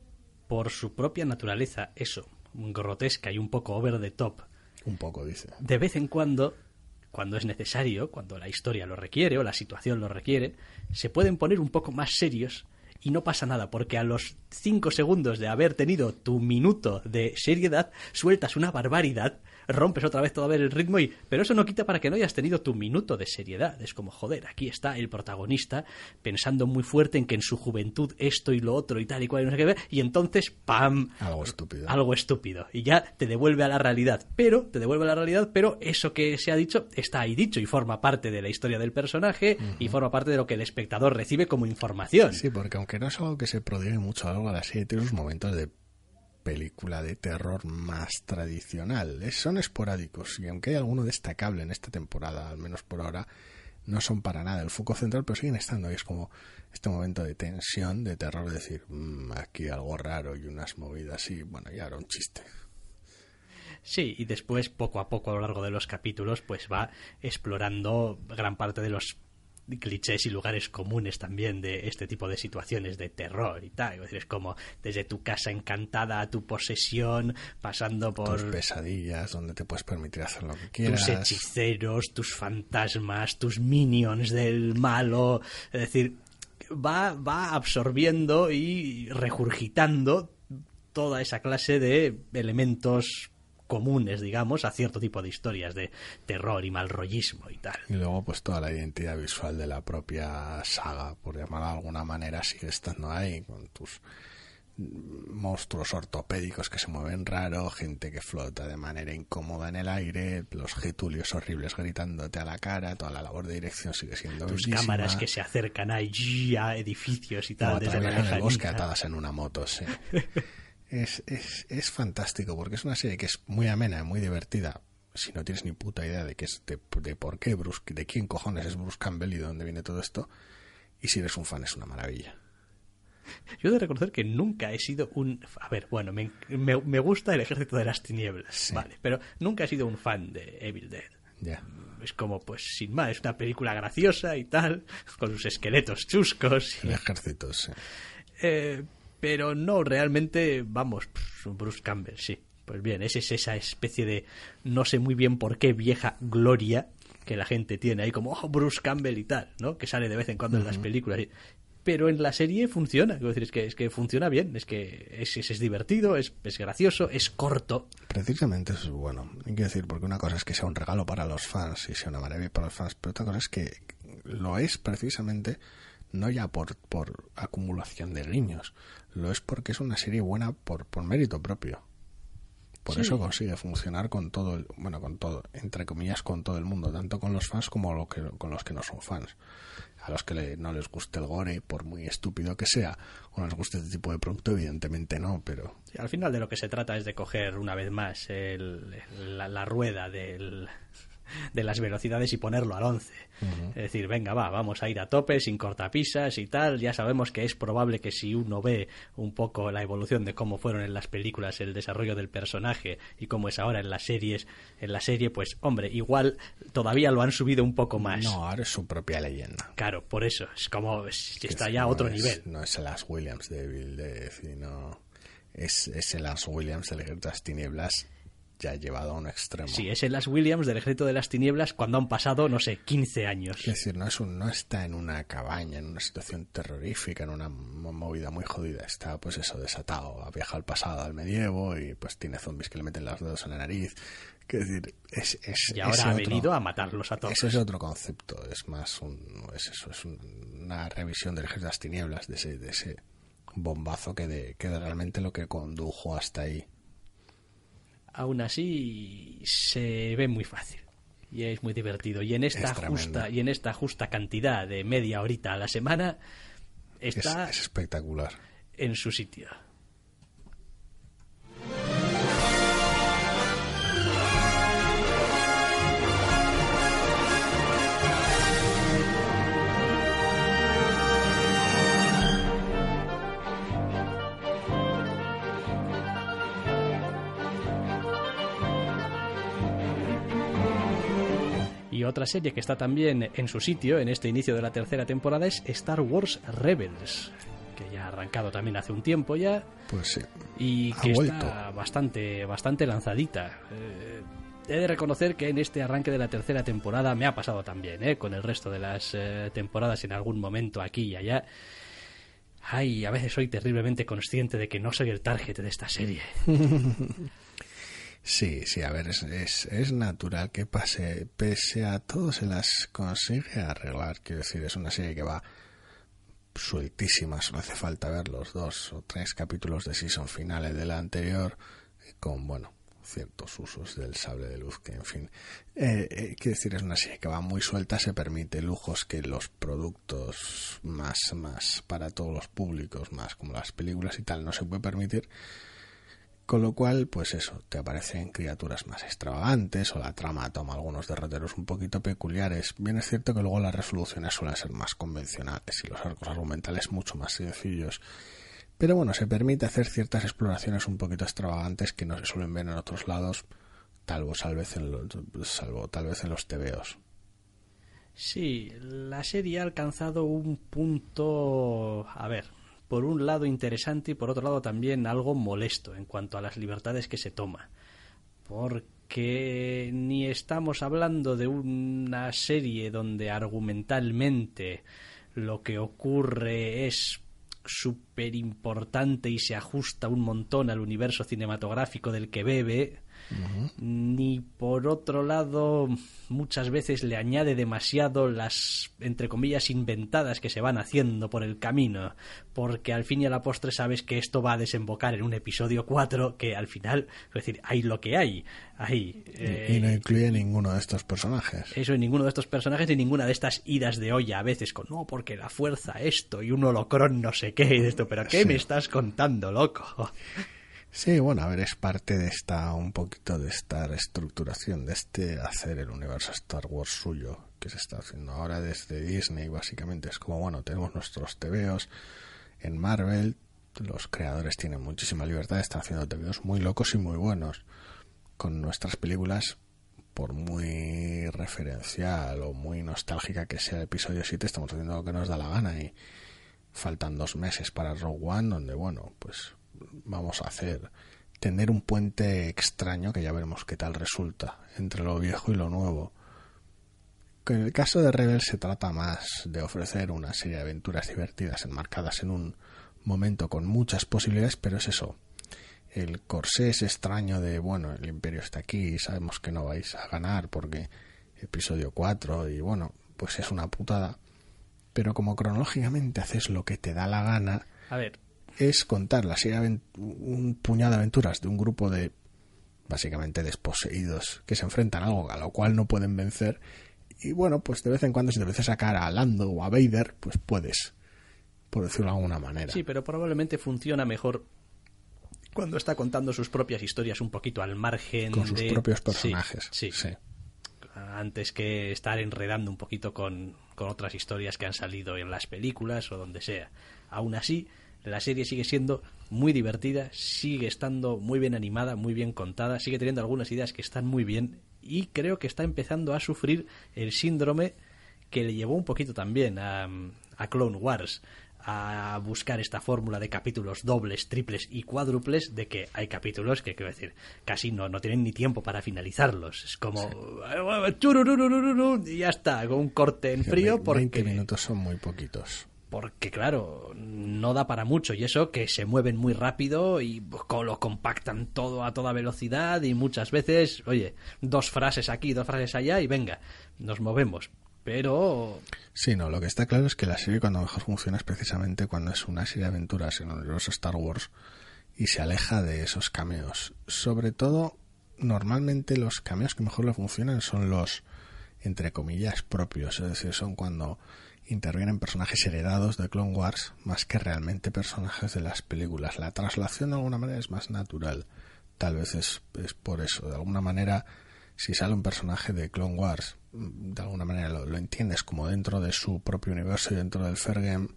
por su propia naturaleza, eso, grotesca y un poco over the top, un poco dice. De vez en cuando cuando es necesario, cuando la historia lo requiere o la situación lo requiere, se pueden poner un poco más serios y no pasa nada, porque a los cinco segundos de haber tenido tu minuto de seriedad, sueltas una barbaridad rompes otra vez todo el ritmo y pero eso no quita para que no hayas tenido tu minuto de seriedad. Es como joder aquí está el protagonista pensando muy fuerte en que en su juventud esto y lo otro y tal y cual y no sé qué ver y entonces pam algo estúpido. Algo estúpido. Y ya te devuelve a la realidad. Pero te devuelve a la realidad pero eso que se ha dicho está ahí dicho y forma parte de la historia del personaje y forma parte de lo que el espectador recibe como información. Sí porque aunque no es algo que se prodigue mucho a lo largo de la serie tiene unos momentos de película de terror más tradicional. son esporádicos y aunque hay alguno destacable en esta temporada, al menos por ahora, no son para nada el foco central, pero siguen estando. Y es como este momento de tensión, de terror, de decir, mm, aquí algo raro y unas movidas y bueno, ya era un chiste. Sí, y después, poco a poco, a lo largo de los capítulos, pues va explorando gran parte de los clichés y lugares comunes también de este tipo de situaciones de terror y tal. Es como desde tu casa encantada a tu posesión, pasando por... Tus pesadillas, donde te puedes permitir hacer lo que quieras. Tus hechiceros, tus fantasmas, tus minions del malo. Es decir, va, va absorbiendo y regurgitando toda esa clase de elementos comunes, digamos, a cierto tipo de historias de terror y malrollismo y tal. Y luego, pues toda la identidad visual de la propia saga, por llamarla de alguna manera, sigue estando ahí, con tus monstruos ortopédicos que se mueven raro, gente que flota de manera incómoda en el aire, los getulios horribles gritándote a la cara, toda la labor de dirección sigue siendo Tus cámaras que se acercan ahí a edificios y tal. desde en el bosque atadas en una moto, sí. es, es, es fantástico porque es una serie que es muy amena, muy divertida. Si no tienes ni puta idea de, qué es, de, por qué Bruce, de quién cojones es Bruce Campbell y de dónde viene todo esto. Y si eres un fan es una maravilla. Yo he de reconocer que nunca he sido un... A ver, bueno, me, me, gusta el ejército de las tinieblas, vale, pero nunca he sido un fan de Evil Dead. Ya. Es como, pues, sin más, es una película graciosa y tal, con sus esqueletos chuscos. Y... ejércitos, sí. Eh, pero no realmente, vamos, Bruce Campbell, sí. Pues bien, esa es esa especie de no sé muy bien por qué vieja gloria que la gente tiene ahí como oh, Bruce Campbell y tal, ¿no? Que sale de vez en cuando en las películas. pero en la serie funciona. Quiero decir, es que, es que funciona bien, es que es, es, es divertido, es, es, gracioso, es corto. Precisamente eso es bueno. Hay que decir, porque una cosa es que sea un regalo para los fans y sea una maravilla para los fans, pero otra cosa es que lo es precisamente no ya por, por acumulación de guiños, lo es porque es una serie buena por, por mérito propio. Por sí. eso consigue funcionar con todo, el, bueno, con todo, entre comillas, con todo el mundo, tanto con los fans como lo que, con los que no son fans. A los que le, no les guste el gore, por muy estúpido que sea, o no les guste este tipo de producto, evidentemente no, pero... Sí, al final de lo que se trata es de coger una vez más el, la, la rueda del, de las velocidades y ponerlo al 11. Uh -huh. Es decir, venga, va, vamos a ir a tope, sin cortapisas y tal. Ya sabemos que es probable que si uno ve un poco la evolución de cómo fueron en las películas el desarrollo del personaje y cómo es ahora en las series, en la serie, pues, hombre, igual todavía lo han subido un poco más. No, ahora es su propia leyenda. Claro, por eso, es como, es, que está ya a otro nivel. No es el As Williams de Bill Death, sino es, es el As Williams de las Tinieblas ya llevado a un extremo. Sí, es el Las Williams del Ejército de las Tinieblas cuando han pasado, no sé, 15 años. Es decir, no, es un, no está en una cabaña, en una situación terrorífica, en una movida muy jodida. Está, pues eso, desatado. Ha viajado al pasado, al medievo, y pues tiene zombies que le meten los dedos en la nariz. Es decir, es, es, y ahora ha otro, venido a matarlos a todos. Ese es otro concepto. Es más un, es eso, es una revisión del Ejército de las Tinieblas, de ese, de ese bombazo que, de, que de realmente lo que condujo hasta ahí aún así se ve muy fácil. Y es muy divertido. Y en esta justa y en esta justa cantidad de media horita a la semana está es, es espectacular. en su sitio Y otra serie que está también en su sitio en este inicio de la tercera temporada es Star Wars Rebels, que ya ha arrancado también hace un tiempo ya. Pues sí. Y que está bastante, bastante lanzadita. Eh, he de reconocer que en este arranque de la tercera temporada me ha pasado también, ¿eh? con el resto de las eh, temporadas en algún momento aquí y allá. Ay, a veces soy terriblemente consciente de que no soy el target de esta serie. Sí, sí, a ver, es, es, es, natural que pase, pese a todo se las consigue arreglar, quiero decir, es una serie que va sueltísima, solo hace falta ver los dos o tres capítulos de season finales de la anterior, con, bueno, ciertos usos del sable de luz, que en fin, eh, eh, quiero decir, es una serie que va muy suelta, se permite lujos que los productos más, más para todos los públicos, más como las películas y tal, no se puede permitir, con lo cual, pues eso, te aparecen criaturas más extravagantes o la trama toma algunos derroteros un poquito peculiares. Bien es cierto que luego las resoluciones suelen ser más convencionales y los arcos argumentales mucho más sencillos. Pero bueno, se permite hacer ciertas exploraciones un poquito extravagantes que no se suelen ver en otros lados, tal vez en los, salvo tal vez en los tebeos. Sí, la serie ha alcanzado un punto, a ver, por un lado interesante y por otro lado también algo molesto en cuanto a las libertades que se toma. Porque ni estamos hablando de una serie donde argumentalmente lo que ocurre es súper importante y se ajusta un montón al universo cinematográfico del que bebe, Uh -huh. ni por otro lado muchas veces le añade demasiado las entre comillas inventadas que se van haciendo por el camino porque al fin y a la postre sabes que esto va a desembocar en un episodio 4 que al final es decir hay lo que hay eh, y no incluye ninguno de estos personajes eso en ninguno de estos personajes ni ninguna de estas idas de olla a veces con no porque la fuerza esto y un holocrón no sé qué y esto pero qué sí. me estás contando loco Sí, bueno, a ver, es parte de esta, un poquito de esta reestructuración, de este hacer el universo Star Wars suyo, que se está haciendo ahora desde Disney, básicamente. Es como, bueno, tenemos nuestros TVOs en Marvel, los creadores tienen muchísima libertad, están haciendo TVOs muy locos y muy buenos. Con nuestras películas, por muy referencial o muy nostálgica que sea el episodio 7, estamos haciendo lo que nos da la gana y faltan dos meses para Rogue One, donde, bueno, pues vamos a hacer tener un puente extraño que ya veremos qué tal resulta entre lo viejo y lo nuevo En el caso de Rebel se trata más de ofrecer una serie de aventuras divertidas enmarcadas en un momento con muchas posibilidades, pero es eso. El corsé es extraño de, bueno, el imperio está aquí y sabemos que no vais a ganar porque episodio 4 y bueno, pues es una putada. Pero como cronológicamente haces lo que te da la gana, A ver, es contar la serie un puñado de aventuras de un grupo de básicamente desposeídos que se enfrentan a algo a lo cual no pueden vencer y bueno, pues de vez en cuando si te ves sacar a Lando o a Vader, pues puedes, por decirlo de alguna manera. Sí, pero probablemente funciona mejor cuando está contando sus propias historias un poquito al margen Con sus de... propios Sí, personajes. Sí, sí. Antes que estar enredando un poquito con, con otras historias que han salido en las películas o donde sea. Aún así, la serie sigue siendo muy divertida, sigue estando muy bien animada, muy bien contada, sigue teniendo algunas ideas que están muy bien y creo que está empezando a sufrir el síndrome que le llevó un poquito también a, a Clone Wars a buscar esta fórmula de capítulos dobles, triples y cuádruples de que hay capítulos que, quiero decir, casi no, no tienen ni tiempo para finalizarlos. Es como... churururururu, Y ya está, con un corte en frío porque... 20 minutos son muy poquitos. Porque claro, no da para mucho y eso que se mueven muy rápido y co- lo compactan todo a toda velocidad y muchas veces, oye, dos frases aquí, dos frases allá y venga, nos movemos. Pero Sí, no, lo que está claro es que la serie cuando mejor funciona es precisamente cuando es una serie de aventuras en el universo Star Wars y se aleja de esos cameos. Sobre todo, normalmente los cameos que mejor le funcionan son los, entre comillas, propios, es decir, son cuando intervienen personajes heredados de Clone Wars más que realmente personajes de las películas. La traslación de alguna manera es más natural. Tal vez es, es por eso. De alguna manera, si sale un personaje de Clone Wars, mm, de alguna manera lo, lo entiendes como dentro de su propio universo y dentro del fair game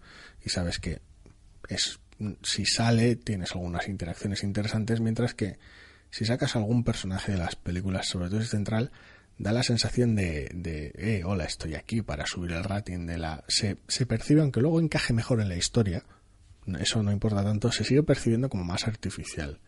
y sabes que es si sale tienes algunas interacciones interesantes mientras que si sacas algún personaje de las películas sobre todo ese central da la sensación de, de eh, hola estoy aquí para subir el rating de la se, se percibe aunque luego encaje mejor en la historia eso no importa tanto se sigue percibiendo como más artificial.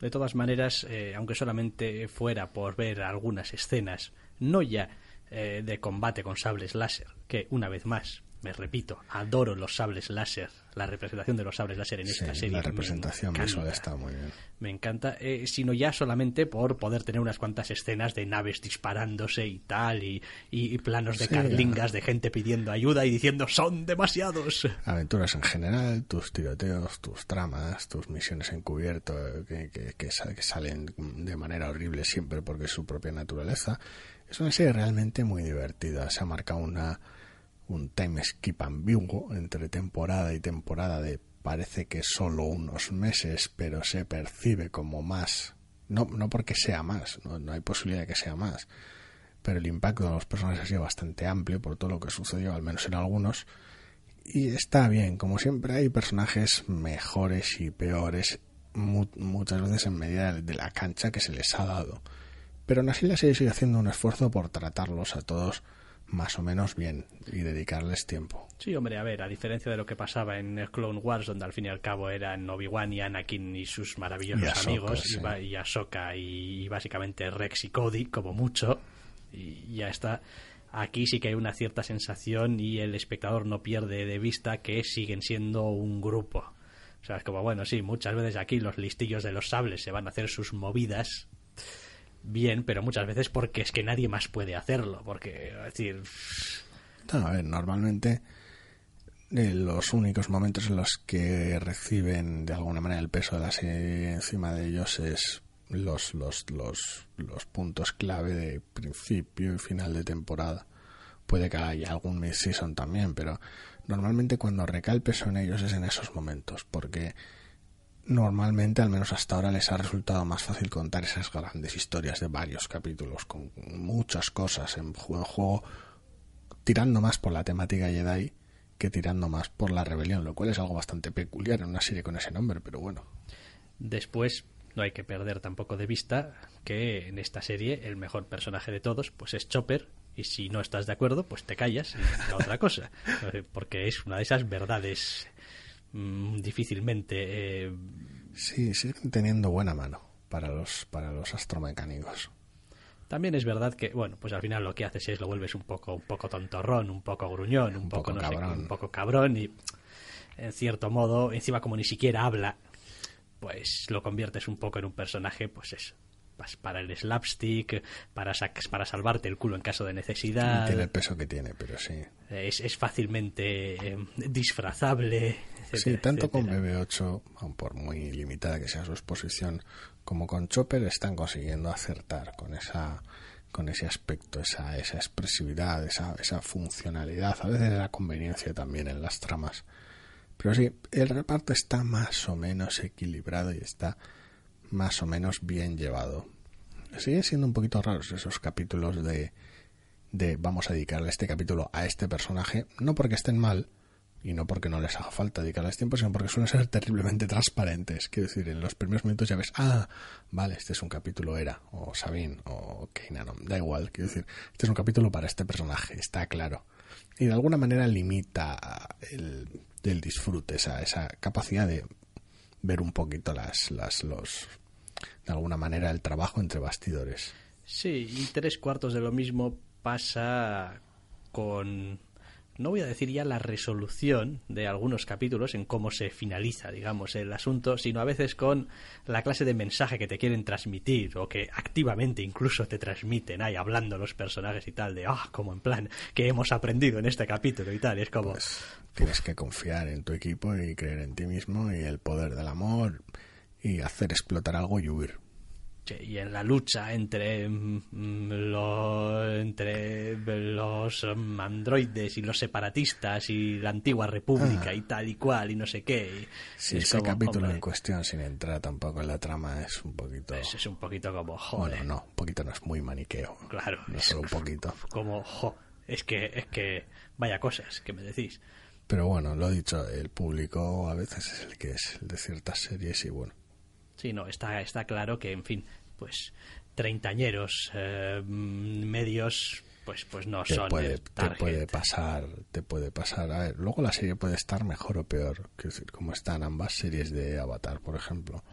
De todas maneras, eh, aunque solamente fuera por ver algunas escenas, no ya eh, de combate con sables láser, que una vez más, me repito, adoro los sables láser, la representación de los sables láser en Sí, esta serie. la representación visual está muy bien Me encanta, eh, sino ya solamente por poder tener unas cuantas escenas de naves disparándose y tal, y, y- planos de Sí, carlingas de gente pidiendo ayuda y diciendo son demasiados. aventuras en general, tus tiroteos, tus tramas, tus misiones encubierto eh, que, que, que que salen de manera horrible siempre porque es su propia naturaleza. Es una serie realmente muy divertida. Se ha marcado una, un time skip ambiguo entre temporada y temporada de parece que solo unos meses, pero se percibe como más. No, no porque sea más, no, no hay posibilidad de que sea más. Pero el impacto de los personajes ha sido bastante amplio por todo lo que sucedió, al menos en algunos. Y está bien, como siempre hay personajes mejores y peores, mu- muchas veces en medida de la cancha que se les ha dado. Pero aún así la serie sigue haciendo un esfuerzo por tratarlos a todos más o menos bien y dedicarles tiempo. Sí, hombre, a ver, a diferencia de lo que pasaba en el Clone Wars, donde al fin y al cabo eran Obi-Wan y Anakin y sus maravillosos Y Ahsoka, amigos, sí. y, Ahsoka y, y básicamente Rex y Cody, como mucho, y ya está. Aquí sí que hay una cierta sensación y el espectador no pierde de vista que siguen siendo un grupo. O sea, es como, bueno, sí, muchas veces aquí los listillos de los sables se van a hacer sus movidas bien, pero muchas veces porque es que nadie más puede hacerlo, porque, decir, No, a ver, normalmente eh, los únicos momentos en los que reciben de alguna manera el peso de la serie encima de ellos es los, los, los, los puntos clave de principio y final de temporada. Puede que haya algún mid-season también, pero normalmente cuando recae el peso en ellos es en esos momentos, porque normalmente, al menos hasta ahora, les ha resultado más fácil contar esas grandes historias de varios capítulos, con muchas cosas en ju- en juego, tirando más por la temática Jedi que tirando más por la rebelión, lo cual es algo bastante peculiar en una serie con ese nombre, pero bueno. Después, no hay que perder tampoco de vista que en esta serie el mejor personaje de todos pues es Chopper y si no estás de acuerdo pues te callas y otra cosa porque es una de esas verdades mm, difícilmente eh, Sí, siguen teniendo buena mano para los, para los astromecánicos. También es verdad que, bueno, pues al final lo que haces es lo vuelves un poco, un poco tontorrón, un poco gruñón, un, poco, no sé cabrón. un poco cabrón y en cierto modo, encima como ni siquiera habla, pues lo conviertes un poco en un personaje, pues eso, para el slapstick, para, para salvarte el culo en caso de necesidad. Tiene el peso que tiene, pero sí. Es, es fácilmente eh, disfrazable. Sí, etcétera, tanto con etcétera. BB8, aun por muy limitada que sea su exposición, como con Chopper están consiguiendo acertar con esa con ese aspecto, esa, esa expresividad, esa, esa funcionalidad, a veces la conveniencia también en las tramas. Pero sí, el reparto está más o menos equilibrado y está más o menos bien llevado. Siguen siendo un poquito raros esos capítulos de, de vamos a dedicarle este capítulo a este personaje, no porque estén mal y no porque no les haga falta dedicarles tiempo, sino porque suelen ser terriblemente transparentes. Quiero decir, en los primeros minutos ya ves, ah, vale, este es un capítulo Era, o Sabine, o Kanan, da igual. Quiero decir, este es un capítulo para este personaje, está claro. Y de alguna manera limita el, el disfrute, esa, esa capacidad de ver un poquito las, las, los, de alguna manera el trabajo entre bastidores. Sí, y tres cuartos de lo mismo pasa con, no voy a decir ya la resolución de algunos capítulos en cómo se finaliza, digamos, el asunto, sino a veces con la clase de mensaje que te quieren transmitir o que activamente incluso te transmiten ahí hablando los personajes y tal, de, ah, como en plan, que hemos aprendido en este capítulo y tal, y es como... Pues tienes que confiar en tu equipo y creer en ti mismo y el poder del amor y hacer explotar algo y huir. Y en la lucha entre mm, mm, lo- entre los androides y los separatistas y la antigua república y tal y cual y no sé qué Si es ese como, capítulo hombre, en cuestión, sin entrar tampoco en la trama, es un poquito... pues es un poquito como joder Bueno, no, un poquito no es muy maniqueo. claro No es solo un poquito. como jo, es que es que vaya cosas que me decís Pero bueno, lo dicho, el público a veces es el que es el de ciertas series y bueno. Sí, no, está, está claro que, en fin, pues treintañeros eh, medios, pues, pues no te son puede, el te puede pasar, te puede pasar. A ver, luego la serie puede estar mejor o peor, decir, como están ambas series de Avatar, por ejemplo.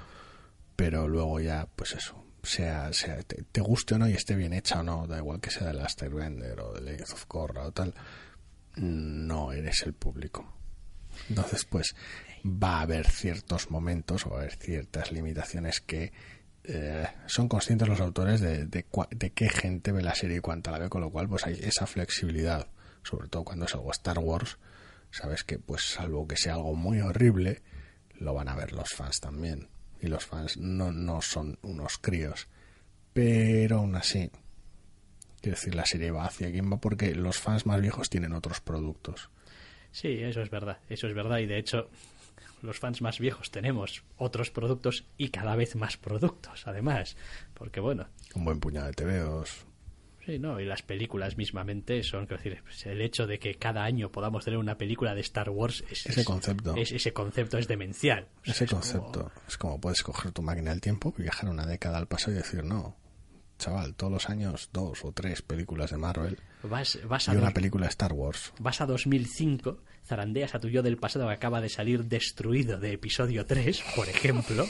Pero luego ya, pues eso, sea, sea te, te guste o no y esté bien hecha o no, da igual que sea de Last Airbender o de Legends of Korra o tal, no eres el público. Entonces, pues va a haber ciertos momentos o a haber ciertas limitaciones que eh, son conscientes los autores de, de qué gente ve la serie y cuánta la ve, con lo cual pues hay esa flexibilidad, sobre todo cuando es algo Star Wars, sabes que pues salvo que sea algo muy horrible, lo van a ver los fans también. Y los fans no, no son unos críos. Pero aún así, quiero decir, la serie va hacia quien va porque los fans más viejos tienen otros productos. Sí, eso es verdad, eso es verdad. Y de hecho, los fans más viejos tenemos otros productos y cada vez más productos, además. Porque bueno, Un buen puñado de TVOs. sí, ¿no? Y las películas mismamente son, quiero decir, pues, el hecho de que cada año podamos tener una película de Star Wars es, Ese es- concepto. es- ese concepto es demencial. O sea, Ese es como- concepto es como puedes coger tu máquina del tiempo, viajar una década al pasado y decir, no, chaval, todos los años dos o tres películas de Marvel vas, vas, y a una dos- película de Star Wars. vas a 2005, zarandeas a tu yo del pasado que acaba de salir destruido de episodio 3, por ejemplo.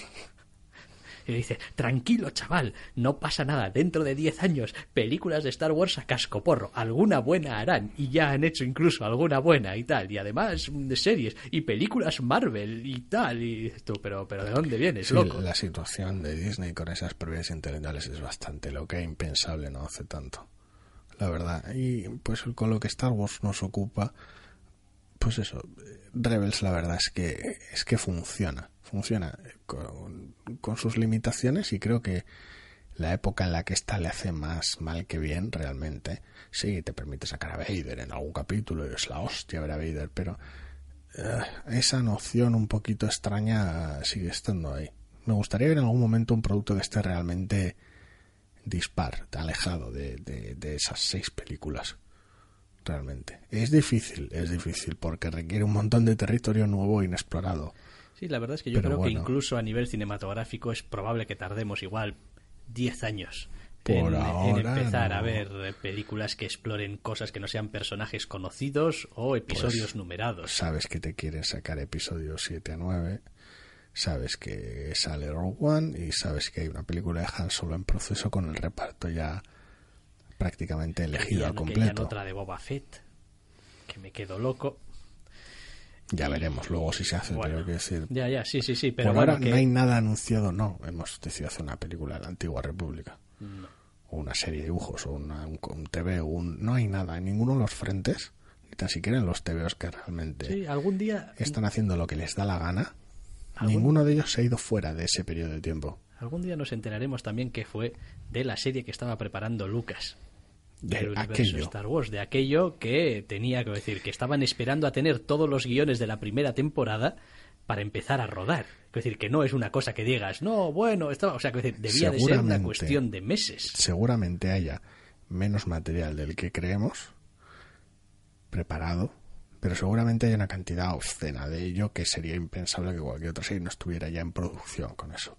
Y le dice, tranquilo chaval, no pasa nada, dentro de 10 años, películas de Star Wars a cascoporro, alguna buena harán, y ya han hecho incluso alguna buena y tal, y además mm, de series, y películas Marvel y tal, y tú, pero, pero ¿de dónde vienes, Sí, loco? la situación de Disney con esas propiedades intelectuales es bastante loca e impensable no hace tanto. La verdad. Y pues con lo que Star Wars nos ocupa, pues eso, Rebels la verdad es que es que funciona, funciona con, con sus limitaciones y creo que la época en la que está le hace más mal que bien realmente. Sí, te permite sacar a Vader en algún capítulo y es la hostia ver a Vader, pero eh, esa noción un poquito extraña sigue estando ahí. Me gustaría ver en algún momento un producto que esté realmente dispar, alejado de, de, de esas seis películas. Realmente. Es difícil, es difícil, porque requiere un montón de territorio nuevo e inexplorado. Sí, la verdad es que yo Pero creo que bueno. incluso a nivel cinematográfico es probable que tardemos igual 10 años en, en empezar no. a ver películas que exploren cosas que no sean personajes conocidos o episodios Pues, numerados. Sabes que te quieren sacar episodios 7 a 9, sabes que sale Rogue One y sabes que hay una película de Han Solo en proceso con el reparto ya prácticamente elegido al completo. otra de Boba Fett, que me quedo loco. Ya veremos luego si se hace, Bueno, quiero decir. Ya, ya, sí, sí, sí, pero por bueno, ahora que- no hay nada anunciado, no. Hemos decidido hacer una película de la antigua República. O una serie de dibujos, o una- un, un TV, o un, no hay nada en ninguno de los frentes, ni tan siquiera en los TVOs que realmente sí, algún día están haciendo lo que les da la gana. ¿Algún- Ninguno de ellos se ha ido fuera de ese periodo de tiempo. Algún día nos enteraremos también que fue de la serie que estaba preparando Lucas. De del universo aquello. Star Wars, de aquello que tenía que decir, que estaban esperando a tener todos los guiones de la primera temporada para empezar a rodar. Es decir, que no es una cosa que digas, no, bueno, estaba, o sea, que decir, debía de ser una cuestión de meses. Seguramente haya menos material del que creemos preparado, pero seguramente hay una cantidad obscena de ello que sería impensable que cualquier otra serie no estuviera ya en producción con eso.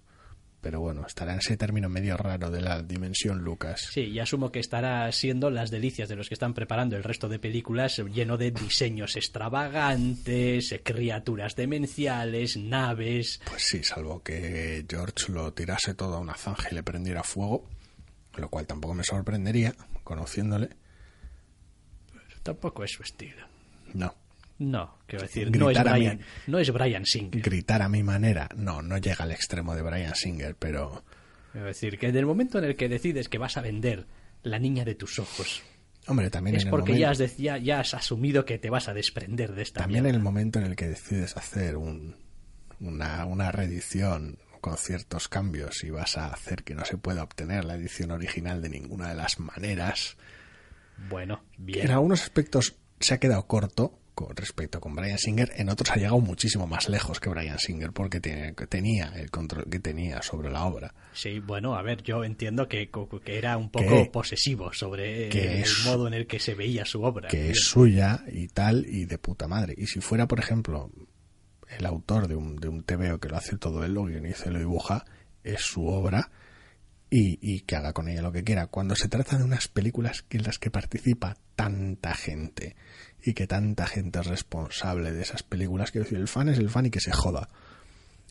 Pero bueno, estará en ese término medio raro de la dimensión Lucas. Sí, y asumo que estará siendo las delicias de los que están preparando el resto de películas lleno de diseños extravagantes, criaturas demenciales, naves. Pues sí, salvo que George lo tirase todo a una zanja y le prendiera fuego, lo cual tampoco me sorprendería, conociéndole. Tampoco es su estilo. No. No, quiero decir, no es Gritar a mí. Brian, no es Brian Singer. Gritar a mi manera, no, no llega al extremo de Brian Singer, pero Quiero decir, que en el momento en el que decides que vas a vender la niña de tus ojos, hombre, también es en el porque momento- ya has, ya, ya has asumido que te vas a desprender de esta También en el momento en el que decides hacer un, una, una reedición con ciertos cambios y vas a hacer que no se pueda obtener la edición original de ninguna de las maneras, Bueno, bien. en algunos aspectos se ha quedado corto con respecto con Brian Singer, en otros ha llegado muchísimo más lejos que Brian Singer porque tiene- que tenía el control que tenía sobre la obra. Sí, bueno, a ver, yo entiendo que, que era un poco Que- posesivo sobre que el es- modo en el que se veía su obra. que es suya y tal y de puta madre. Y si fuera, por ejemplo, el autor de un, de un TVO que lo hace todo él, lo guioniza y lo dibuja, es su obra y, y que haga con ella lo que quiera. Cuando se trata de unas películas en las que participa tanta gente y que tanta gente es responsable de esas películas, quiero decir, el fan es el fan y que se joda.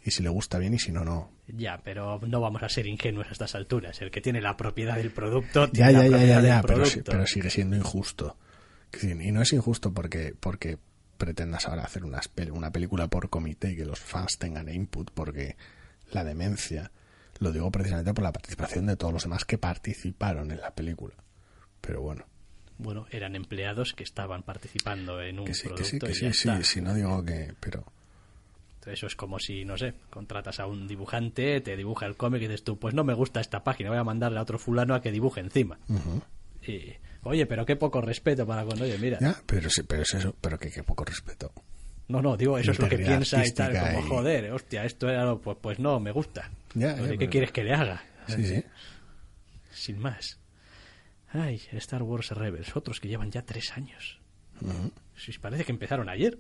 Y si le gusta bien y si no, no. Ya, pero no vamos a ser ingenuos a estas alturas. El que tiene la propiedad del producto Ya, tiene ya, la ya, propiedad ya, del ya, pero, producto. pero sigue siendo injusto. Y no es injusto porque, porque pretendas ahora hacer pel- una película por comité y que los fans tengan input, porque la demencia, lo digo precisamente por la participación de todos los demás que participaron en la película. Pero bueno, Bueno, eran empleados que estaban participando en un que sí, que producto sí, que y sí, ya sí, está. sí, no digo que, pero Eso es como si, no sé, contratas a un dibujante, te dibuja el cómic y dices tú, pues no me gusta esta página, voy a mandarle a otro fulano a que dibuje encima. Y, oye, pero qué poco respeto para cuando, oye, mira. ya, pero sí, pero es eso, pero que, que poco respeto. No, no, digo, eso es lo que piensa y tal, como, y- joder, hostia, esto era, lo- pues, pues no, me gusta. Ya, Oye, ya, ¿Qué pero- quieres que le haga? Sí, sí. Sin más. Ay, Star Wars Rebels, otros que llevan ya tres años. Sí, parece que empezaron ayer,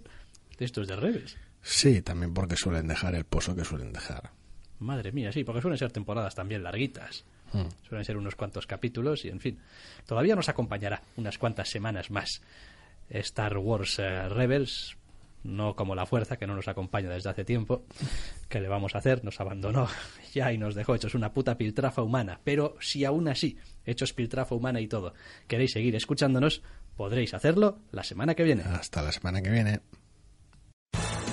estos de Rebels. Sí, también porque suelen dejar el pozo que suelen dejar. Madre mía, sí, porque suelen ser temporadas también larguitas. Mm. Suelen ser unos cuantos capítulos y, en fin, todavía nos acompañará unas cuantas semanas más Star Wars eh, Rebels, no como la fuerza, que no nos acompaña desde hace tiempo. ¿Qué le vamos a hacer? Nos abandonó ya y nos dejó hechos una puta piltrafa humana. Pero si aún así, hechos piltrafa humana y todo, queréis seguir escuchándonos, podréis hacerlo la semana que viene. Hasta la semana que viene.